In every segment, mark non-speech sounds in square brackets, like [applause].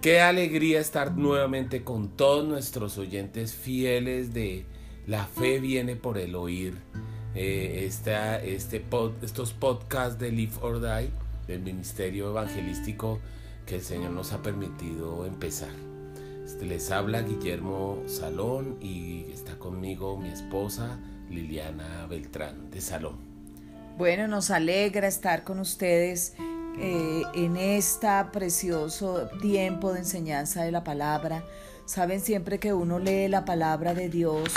Qué alegría estar nuevamente con todos nuestros oyentes fieles de La fe viene por el oír. Eh, este estos podcasts de Live or Die del Ministerio Evangelístico que el Señor nos ha permitido empezar. Este, les habla Guillermo Salón y está conmigo mi esposa Liliana Beltrán de Salón. Bueno, nos alegra estar con ustedes eh, en este precioso tiempo de enseñanza de la palabra. Saben siempre que uno lee la palabra de Dios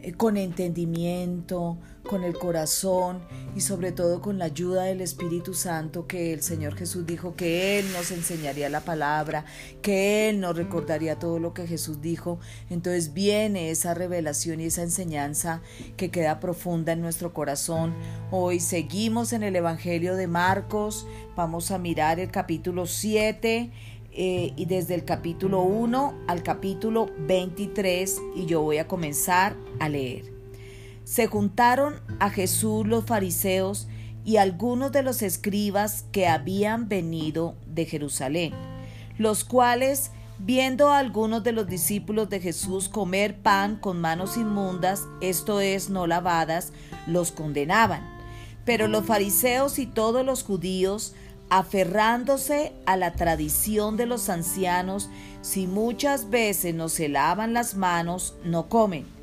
eh, con entendimiento, con el corazón y sobre todo con la ayuda del Espíritu Santo que el Señor Jesús dijo que Él nos enseñaría la palabra, que Él nos recordaría todo lo que Jesús dijo. Entonces viene esa revelación y esa enseñanza que queda profunda en nuestro corazón. Hoy seguimos en el Evangelio de Marcos, vamos a mirar el capítulo 7. Eh, y desde el capítulo 1 al capítulo 23 y yo voy a comenzar a leer se juntaron a Jesús los fariseos y algunos de los escribas que habían venido de Jerusalén, los cuales, viendo a algunos de los discípulos de Jesús comer pan con manos inmundas, esto es, no lavadas, los condenaban. Pero los fariseos y todos los judíos, aferrándose a la tradición de los ancianos, si muchas veces no se lavan las manos, no comen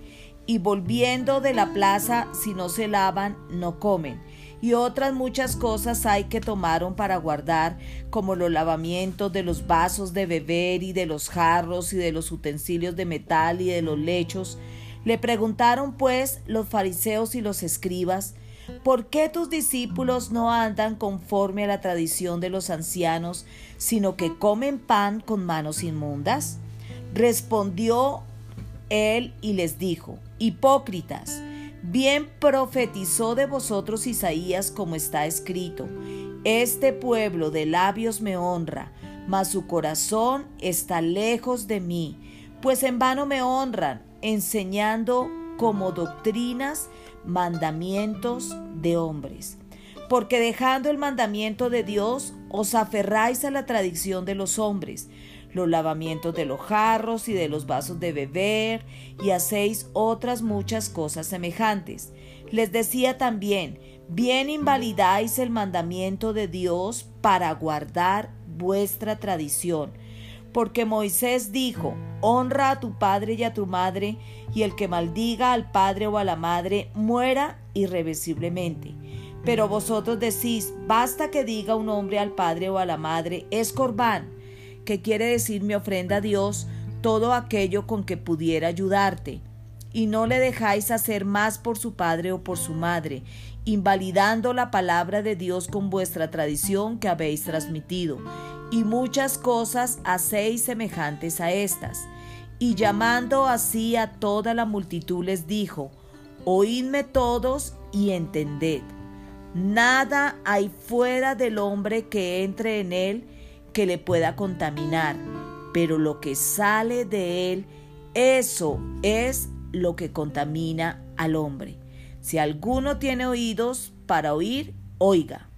y volviendo de la plaza, si no se lavan, no comen. Y otras muchas cosas hay que tomaron para guardar, como los lavamientos de los vasos de beber y de los jarros y de los utensilios de metal y de los lechos. Le preguntaron pues los fariseos y los escribas, ¿por qué tus discípulos no andan conforme a la tradición de los ancianos, sino que comen pan con manos inmundas? Respondió él y les dijo, Hipócritas, bien profetizó de vosotros Isaías como está escrito, Este pueblo de labios me honra, mas su corazón está lejos de mí, pues en vano me honran, enseñando como doctrinas mandamientos de hombres. Porque dejando el mandamiento de Dios, os aferráis a la tradición de los hombres los lavamientos de los jarros y de los vasos de beber, y hacéis otras muchas cosas semejantes. Les decía también, bien invalidáis el mandamiento de Dios para guardar vuestra tradición. Porque Moisés dijo, honra a tu padre y a tu madre, y el que maldiga al padre o a la madre muera irreversiblemente. Pero vosotros decís, basta que diga un hombre al padre o a la madre, es corbán, que quiere decir mi ofrenda a Dios, todo aquello con que pudiera ayudarte. Y no le dejáis hacer más por su padre o por su madre, invalidando la palabra de Dios con vuestra tradición que habéis transmitido. Y muchas cosas hacéis semejantes a estas. Y llamando así a toda la multitud les dijo, Oídme todos y entended. Nada hay fuera del hombre que entre en él, que le pueda contaminar, pero lo que sale de él, eso es lo que contamina al hombre. Si alguno tiene oídos para oír, oiga.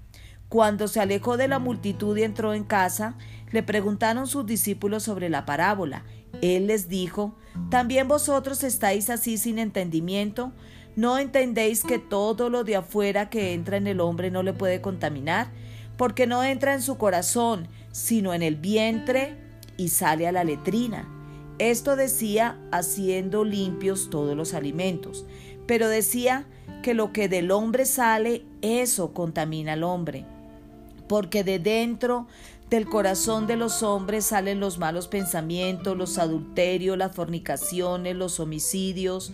Cuando se alejó de la multitud y entró en casa, le preguntaron sus discípulos sobre la parábola. Él les dijo, ¿también vosotros estáis así sin entendimiento? ¿No entendéis que todo lo de afuera que entra en el hombre no le puede contaminar? Porque no entra en su corazón, sino en el vientre y sale a la letrina. Esto decía haciendo limpios todos los alimentos, pero decía que lo que del hombre sale, eso contamina al hombre, porque de dentro del corazón de los hombres salen los malos pensamientos, los adulterios, las fornicaciones, los homicidios,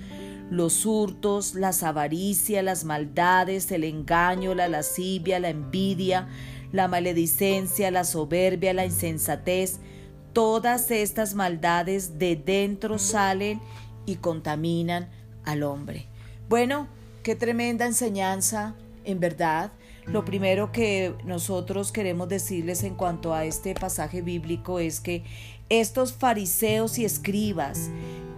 los hurtos, las avaricias, las maldades, el engaño, la lascivia, la envidia, la maledicencia, la soberbia, la insensatez, todas estas maldades de dentro salen y contaminan al hombre. Bueno, qué tremenda enseñanza, en verdad. Lo primero que nosotros queremos decirles en cuanto a este pasaje bíblico es que estos fariseos y escribas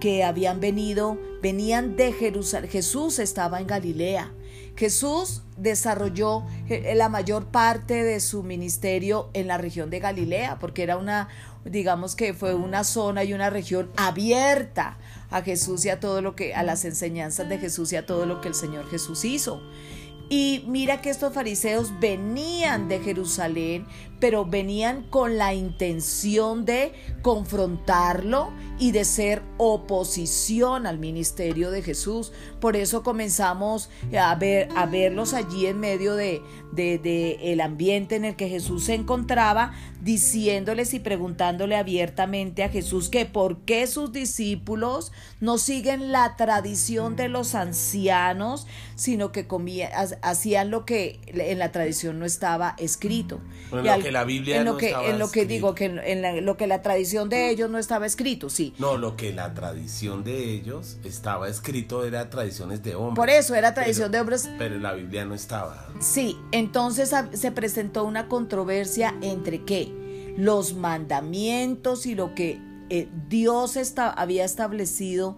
que habían venido, venían de Jerusalén, Jesús estaba en Galilea, Jesús desarrolló eh, la mayor parte de su ministerio en la región de Galilea, porque era una, digamos que fue una zona y una región abierta a Jesús y a todo lo que, a las enseñanzas de Jesús y a todo lo que el Señor Jesús hizo. Y mira que estos fariseos venían de Jerusalén, pero venían con la intención de confrontarlo y de ser oposición al ministerio de Jesús. Por eso comenzamos a, ver, a verlos allí en medio de, de, el ambiente en el que Jesús se encontraba, diciéndoles y preguntándole abiertamente a Jesús que por qué sus discípulos no siguen la tradición de los ancianos, sino que hacían lo que en la tradición no estaba escrito. En lo que la Biblia en lo no que, estaba En lo que escrito. digo, que en, lo que la tradición de ellos no estaba escrito, sí. No, lo que la tradición de ellos estaba escrito era tradiciones de hombres. Por eso era tradición Pero- de hombres. Pero en la Biblia no estaba. Sí, entonces a- se presentó una controversia entre qué? Los mandamientos y lo que eh, Dios esta- había establecido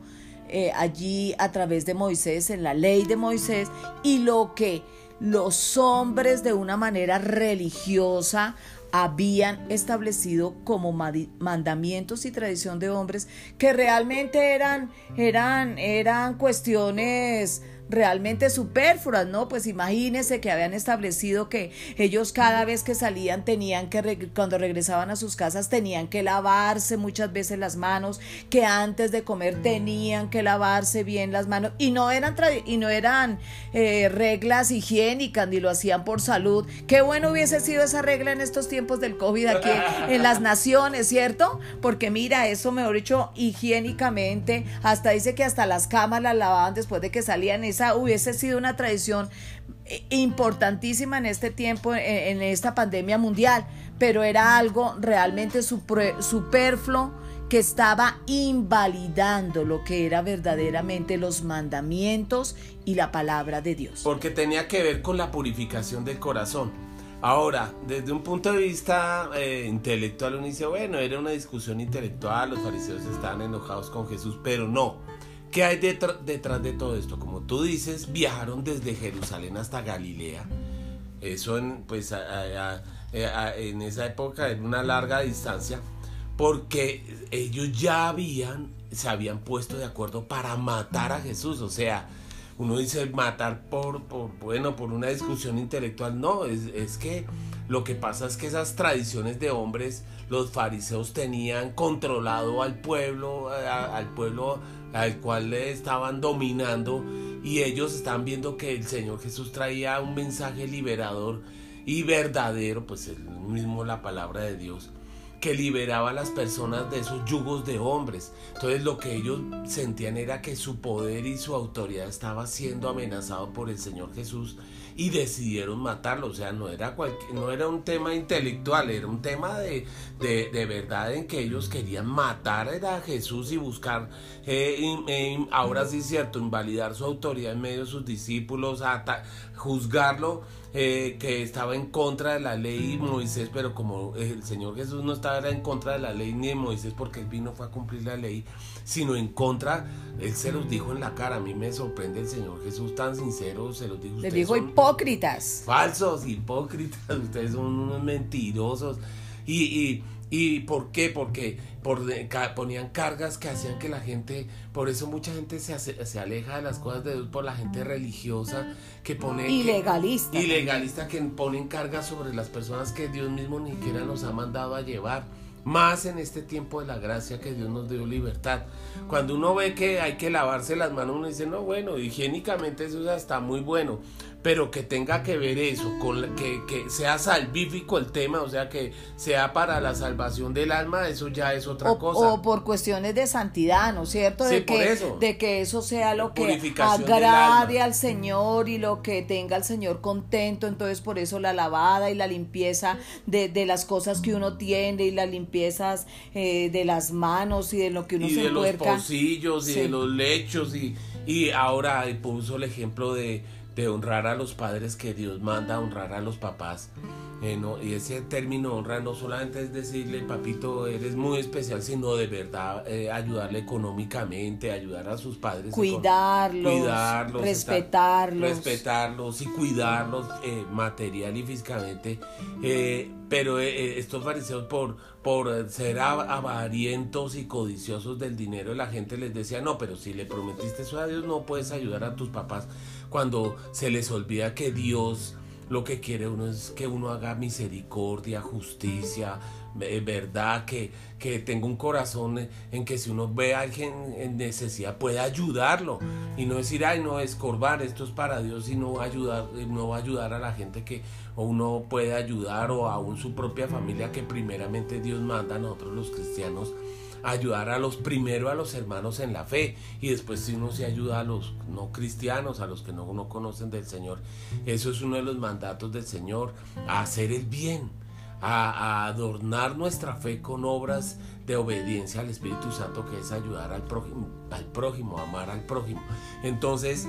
eh, allí a través de Moisés, en la ley de Moisés, y lo que los hombres de una manera religiosa habían establecido como mandamientos y tradición de hombres que realmente eran eran eran cuestiones realmente superfluas, ¿no? Pues imagínense que habían establecido que ellos cada vez que salían tenían que, cuando regresaban a sus casas, tenían que lavarse muchas veces las manos, que antes de comer tenían que lavarse bien las manos y no eran, y no eran eh, reglas higiénicas ni lo hacían por salud. Qué bueno hubiese sido esa regla en estos tiempos del COVID aquí en las naciones, ¿cierto? Porque mira, eso mejor dicho, higiénicamente, hasta dice que hasta las camas las lavaban después de que salían. Hubiese sido una tradición eh, importantísima en este tiempo, eh, en esta pandemia mundial, pero era algo realmente superfluo que estaba invalidando lo que era verdaderamente los mandamientos y la palabra de Dios. Porque tenía que ver con la purificación del corazón. Ahora, desde un punto de vista eh, intelectual, uno dice, bueno, era una discusión intelectual, los fariseos estaban enojados con Jesús, pero no. ¿Qué hay detrás, de todo esto? Como tú dices, viajaron desde Jerusalén hasta Galilea. Eso en, pues, en esa época era una larga distancia, porque ellos ya habían, se habían puesto de acuerdo para matar a Jesús. O sea, uno dice matar por, por bueno, por una discusión intelectual. No, es, que lo que pasa es que esas tradiciones de hombres, los fariseos tenían controlado al pueblo, al pueblo al cual le estaban dominando y ellos estaban viendo que el Señor Jesús traía un mensaje liberador y verdadero, pues el mismo la palabra de Dios, que liberaba a las personas de esos yugos de hombres. Entonces lo que ellos sentían era que su poder y su autoridad estaba siendo amenazado por el Señor Jesús y decidieron matarlo. O sea, no era, cualquier, no era un tema intelectual, era un tema de, de, de verdad en que ellos querían matar a Jesús y buscar, eh, ahora sí es cierto, invalidar su autoridad en medio de sus discípulos, juzgarlo, eh, que estaba en contra de la ley y Moisés, pero como el Señor Jesús no estaba en contra de la ley ni de Moisés porque él vino fue a cumplir la ley, sino en contra, él se los dijo en la cara. A mí me sorprende el Señor Jesús tan sincero, se los dijo. Les "Ustedes digo son hipócritas. falsos, hipócritas, [laughs] ustedes son unos mentirosos. Y, y, ¿Y por qué? Porque por, ponían cargas que hacían que la gente, por eso mucha gente se, hace- se aleja de las cosas de Dios por la gente religiosa que pone... Ilegalista. Ilegalista que ponen cargas sobre las personas que Dios mismo ni siquiera nos ha mandado a llevar. Más en este tiempo de la gracia que Dios nos dio libertad. Cuando uno ve que hay que lavarse las manos, uno dice, no, bueno, higiénicamente eso está muy bueno. Pero que tenga que ver eso, con la- que, que sea salvífico el tema, o sea, que sea para la salvación del alma, eso ya es otra o, cosa. o por cuestiones de santidad, ¿no es cierto? Sí, de, por que, eso. de que eso sea lo que agrade al Señor y lo que tenga al Señor contento. Entonces, por eso la lavada y la limpieza de, de las cosas que uno tiene y las limpiezas eh, de las manos y de lo que uno y se de los pocillos y Sí. de los lechos y, y ahora puso el ejemplo de de honrar a los padres que Dios manda honrar a los papás. Eh, y ese término honra no solamente es decirle, papito, eres muy especial, sino de verdad eh, ayudarle económicamente, ayudar a sus padres. Cuidarlos, cuidarlos respetarlos. respetarlos y cuidarlos eh, material y físicamente. pero estos fariseos por, por ser avarientos y codiciosos del dinero, la gente les decía, no, pero si le prometiste eso a Dios, no puedes ayudar a tus papás cuando se les olvida que Dios lo que quiere uno es que uno haga misericordia, justicia, eh, verdad, que, que tenga un corazón en que si uno ve a alguien en necesidad pueda ayudarlo. Y no decir, ay, no, escorbar, esto es para Dios y no va ayudar, no va a ayudar a la gente que uno puede ayudar o aún su propia familia que primeramente Dios manda a nosotros los cristianos ayudar a los primero a los hermanos en la fe y después si uno se ayuda a los no cristianos, a los que no, no conocen del Señor. Eso es uno de los mandatos del Señor, a hacer el bien, a, adornar nuestra fe con obras de obediencia al Espíritu Santo, que es ayudar al prójimo, al prójimo, amar al prójimo. Entonces,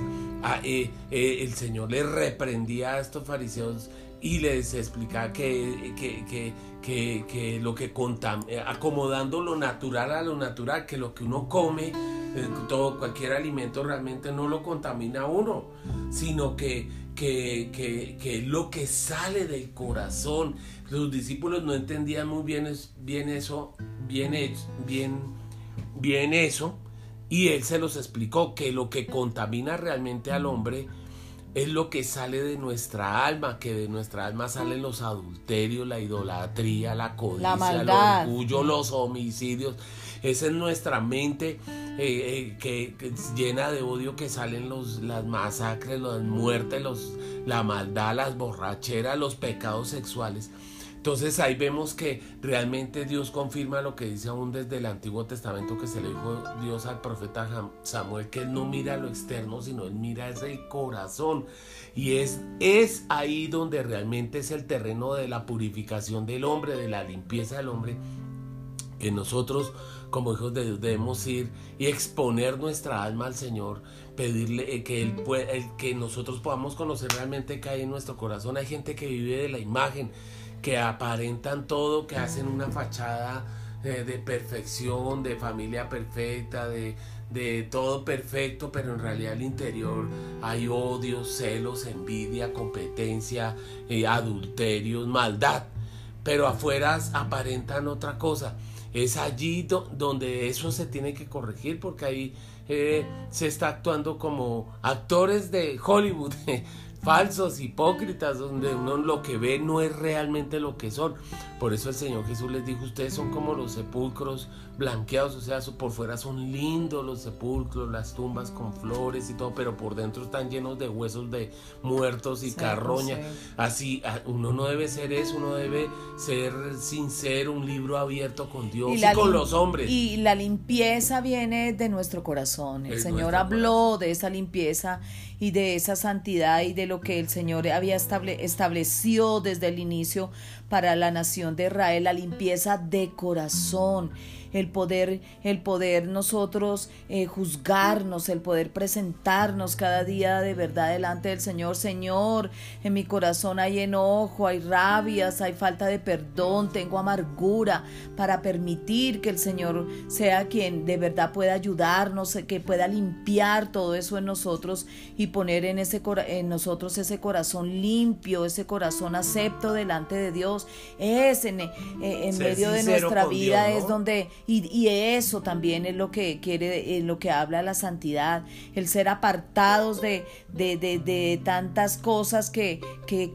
eh, eh, el Señor le reprendía a estos fariseos y les explicaba que, que, que, que lo que eh, acomodando lo natural a lo natural, que lo que uno come, eh, todo, cualquier alimento realmente no lo contamina a uno, sino que, que, lo que sale del corazón. Los discípulos no entendían muy bien, bien eso, bien, bien, bien eso, y él se los explicó que lo que contamina realmente al hombre es lo que sale de nuestra alma, que de nuestra alma salen los adulterios, la idolatría, la codicia, el orgullo, los homicidios. Esa es nuestra mente eh, eh, que, llena de odio que salen los, las masacres, las muertes, los, la maldad, las borracheras, los pecados sexuales. Entonces ahí vemos que realmente Dios confirma lo que dice aún desde el Antiguo Testamento que se le dijo Dios al profeta Samuel, que él no mira lo externo, sino él mira ese corazón. Y es, es ahí donde realmente es el terreno de la purificación del hombre, de la limpieza del hombre, que nosotros como hijos de Dios debemos ir y exponer nuestra alma al Señor, pedirle eh, que, él que nosotros podamos conocer realmente que hay en nuestro corazón. Hay gente que vive de la imagen que aparentan todo, que hacen una fachada eh, de perfección, de familia perfecta, de, todo perfecto, pero en realidad al interior hay odio, celos, envidia, competencia, eh, adulterios, maldad. Pero afuera aparentan otra cosa. Es allí donde eso se tiene que corregir porque ahí eh, se está actuando como actores de Hollywood. [laughs] falsos, hipócritas, donde uno lo que ve no es realmente lo que son. Por eso el Señor Jesús les dijo, ustedes son como los sepulcros blanqueados, o sea, por fuera son lindos los sepulcros, las tumbas con flores y todo, pero por dentro están llenos de huesos de muertos y carroña. Así, uno no debe ser eso, uno debe ser sincero, un libro abierto con Dios y, con los hombres. Y la limpieza viene de nuestro corazón. El Señor habló de esa limpieza y de esa santidad y de lo que el Señor había establecido desde el inicio para la nación de Israel, la limpieza de corazón el poder, el poder nosotros eh, juzgarnos, el poder presentarnos cada día de verdad delante del Señor. Señor, en mi corazón hay enojo, hay rabias, hay falta de perdón, tengo amargura para permitir que el Señor sea quien de verdad pueda ayudarnos, que pueda limpiar todo eso en nosotros y poner en, ese, en nosotros ese corazón limpio, ese corazón acepto delante de Dios. Es en, eh, en medio de nuestra vida, es donde y, eso también es lo que quiere, lo que habla la santidad, el ser apartados de, de, tantas cosas que, que,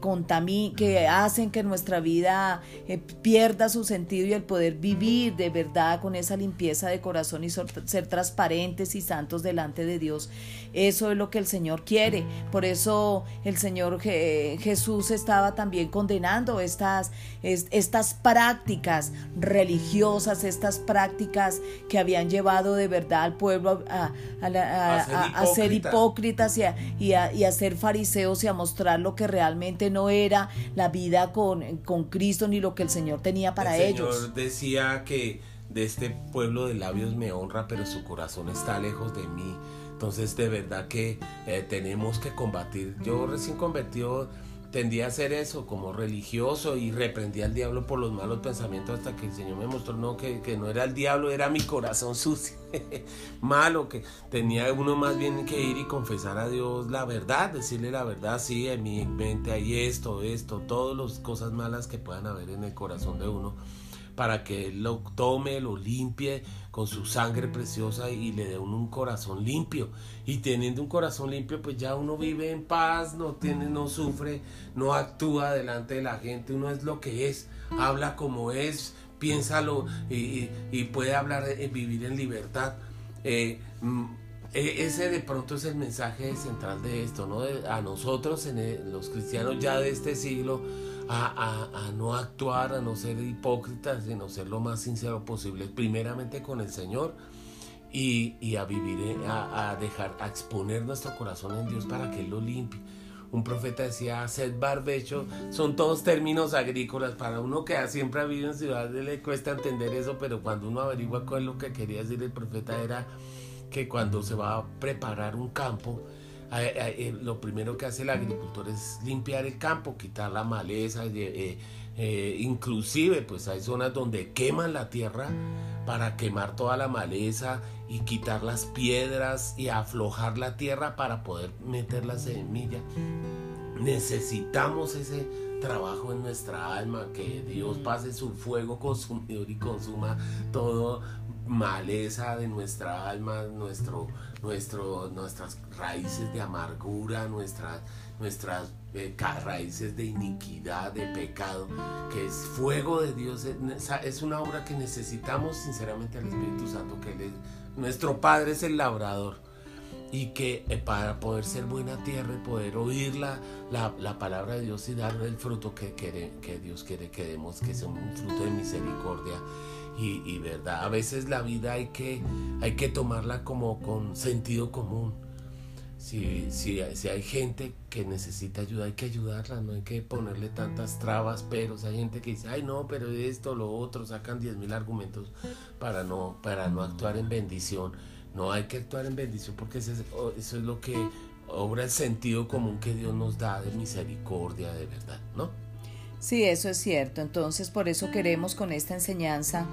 que hacen que nuestra vida eh, pierda su sentido y el poder vivir de verdad con esa limpieza de corazón y ser transparentes y santos delante de Dios. Eso es lo que el Señor quiere. Por eso el Señor Jesús estaba también condenando estas, estas prácticas religiosas, estas prácticas que habían llevado de verdad al pueblo a, ser, hipócritas y, y, a, ser fariseos y a mostrar lo que realmente no era la vida con, con Cristo ni lo que el Señor tenía para ellos. El Señor decía que de este pueblo de labios me honra, pero su corazón está lejos de mí Entonces de verdad que eh, tenemos que combatir. Yo recién convertido tendía a hacer eso como religioso y reprendía al diablo por los malos pensamientos hasta que el Señor me mostró no, que, que no era el diablo, era mi corazón [laughs] sucio, malo, que tenía uno más bien que ir y confesar a Dios la verdad, decirle la verdad, sí, en mi mente hay esto, esto, todas las cosas malas que puedan haber en el corazón de uno para que Él lo tome, lo limpie con su sangre preciosa y le dé un corazón limpio. Y teniendo un corazón limpio, pues ya uno vive en paz, no tiene, no sufre, no actúa delante de la gente, uno es lo que es, habla como es, piénsalo y, puede hablar, y vivir en libertad. Eh, mm, e, ese de pronto es el mensaje central de esto, ¿no? a nosotros, en los cristianos ya de este siglo, a, no actuar, a no ser hipócritas, sino ser lo más sincero posible, primeramente con el Señor y, a vivir, a, dejar, a exponer nuestro corazón en Dios para que Él lo limpie. Un profeta decía, sed barbecho, son todos términos agrícolas. Para uno que siempre ha vivido en ciudades le cuesta entender eso, pero cuando uno averigua cuál es lo que quería decir el profeta era que cuando se va a preparar un campo, eh, lo primero que hace el agricultor es limpiar el campo, quitar la maleza, eh, eh, inclusive pues hay zonas donde queman la tierra para quemar toda la maleza y quitar las piedras y aflojar la tierra para poder meter la semilla. Necesitamos ese trabajo en nuestra alma, que Dios pase su fuego consumidor y consuma todo maleza de nuestra alma, nuestro, nuestro, nuestras raíces de amargura, nuestras, nuestras eh, raíces de iniquidad, de pecado, que es fuego de Dios. Es una obra que necesitamos sinceramente al Espíritu Santo, que nuestro Padre es el labrador y que eh, para poder ser buena tierra y poder oír la, la, palabra de Dios y darle el fruto que, que Dios quiere que demos, que sea un fruto de misericordia y, verdad. A veces la vida hay que, hay que tomarla como con sentido común. Si, si, si, hay gente que necesita ayuda, hay que ayudarla, no hay que ponerle tantas trabas, pero hay gente que dice, ay no, pero esto, lo otro, sacan diez mil argumentos para no, para no actuar en bendición. No hay que actuar en bendición porque eso es, eso es lo que obra el sentido común que Dios nos da de misericordia, de verdad, ¿no? Sí, eso es cierto. Entonces, por eso queremos con esta enseñanza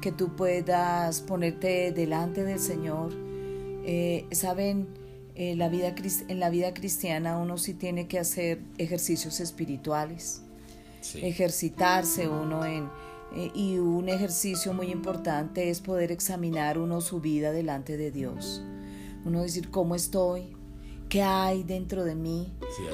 que tú puedas ponerte delante del Señor. Eh, Saben, eh, la vida, en la vida cristiana uno sí tiene que hacer ejercicios espirituales, ejercitarse uno en... Eh, y un ejercicio muy importante es poder examinar uno su vida delante de Dios. Uno decir, ¿cómo estoy? Qué hay dentro de mí,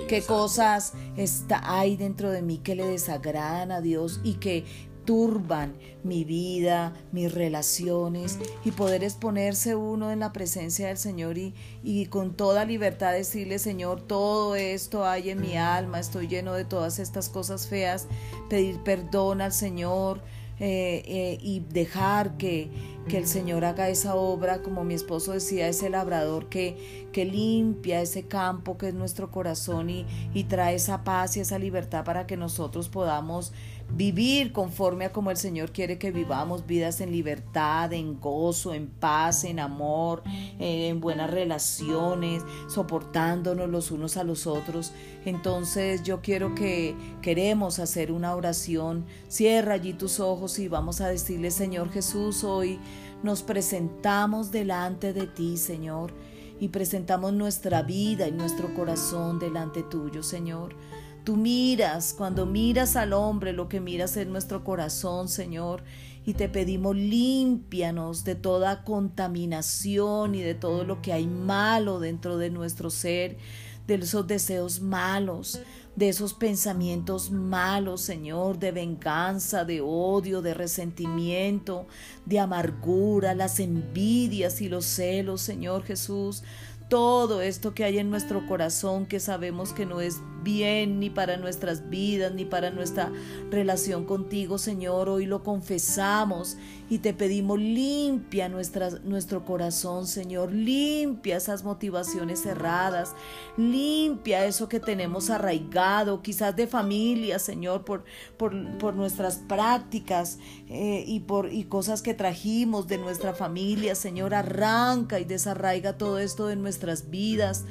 qué cosas está, hay dentro de mí que le desagradan a Dios y que turban mi vida, mis relaciones y poder exponerse uno en la presencia del Señor y, y, con toda libertad decirle, Señor, todo esto hay en mi alma, estoy lleno de todas estas cosas feas, pedir perdón al Señor, eh, eh, y dejar que, que, el Señor haga esa obra, como mi esposo decía, ese labrador que, que limpia ese campo que es nuestro corazón y, y trae esa paz y esa libertad para que nosotros podamos vivir conforme a como el Señor quiere que vivamos, vidas en libertad, en gozo, en paz, en amor, en buenas relaciones, soportándonos los unos a los otros. Entonces yo quiero que queremos hacer una oración. Cierra allí tus ojos y vamos a decirle, Señor Jesús, hoy nos presentamos delante de ti, Señor, y presentamos nuestra vida y nuestro corazón delante tuyo, Señor. Tú miras, cuando miras al hombre, lo que miras es nuestro corazón, Señor. Y te pedimos límpianos de toda contaminación y de todo lo que hay malo dentro de nuestro ser, de esos deseos malos, de esos pensamientos malos, Señor, de venganza, de odio, de resentimiento, de amargura, las envidias y los celos, Señor Jesús. Todo esto que hay en nuestro corazón que sabemos que no es bien, ni para nuestras vidas, ni para nuestra relación contigo, Señor. Hoy lo confesamos y te pedimos limpia nuestra, nuestro corazón, Señor. Limpia esas motivaciones cerradas. Limpia eso que tenemos arraigado, quizás de familia, Señor, por, por, por nuestras prácticas eh, y por y cosas que trajimos de nuestra familia, Señor. Arranca y desarraiga todo esto de nuestras vidas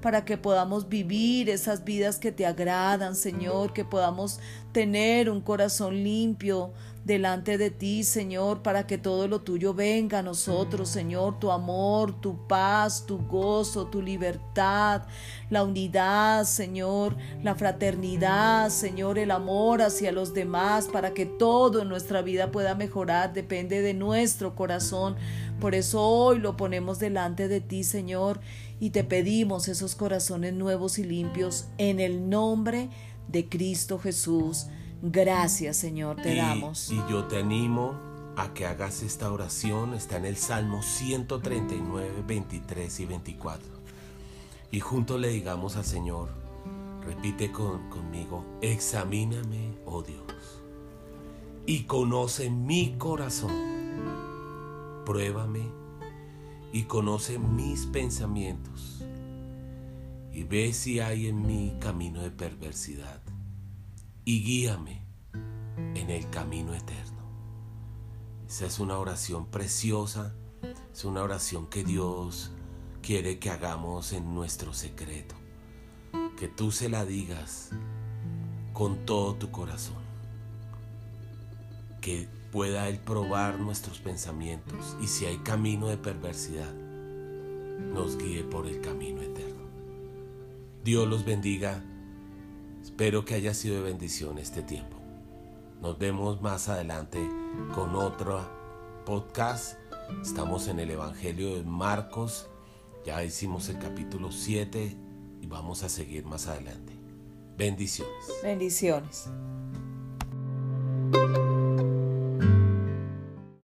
para que podamos vivir esas vidas que te agradan, Señor, que podamos tener un corazón limpio delante de ti, Señor, para que todo lo tuyo venga a nosotros, Señor, tu amor, tu paz, tu gozo, tu libertad, la unidad, Señor, la fraternidad, Señor, el amor hacia los demás, para que todo en nuestra vida pueda mejorar, depende de nuestro corazón. Por eso hoy lo ponemos delante de ti, Señor, y te pedimos esos corazones nuevos y limpios en el nombre de Cristo Jesús. Gracias, Señor, te damos. Y yo te animo a que hagas esta oración. Está en el Salmo 139, 23 y 24. Y juntos le digamos al Señor, repite conmigo, examíname, oh Dios, y conoce mi corazón. Pruébame y conoce mis pensamientos. Y ve si hay en mí camino de perversidad y guíame en el camino eterno. Esa es una oración preciosa, es una oración que Dios quiere que hagamos en nuestro secreto, que tú se la digas con todo tu corazón, que pueda Él probar nuestros pensamientos y si hay camino de perversidad, nos guíe por el camino eterno. Dios los bendiga Espero que haya sido de bendición este tiempo. Nos vemos más adelante con otro podcast. Estamos en el Evangelio de Marcos. Ya hicimos el capítulo 7 y vamos a seguir más adelante. Bendiciones. Bendiciones.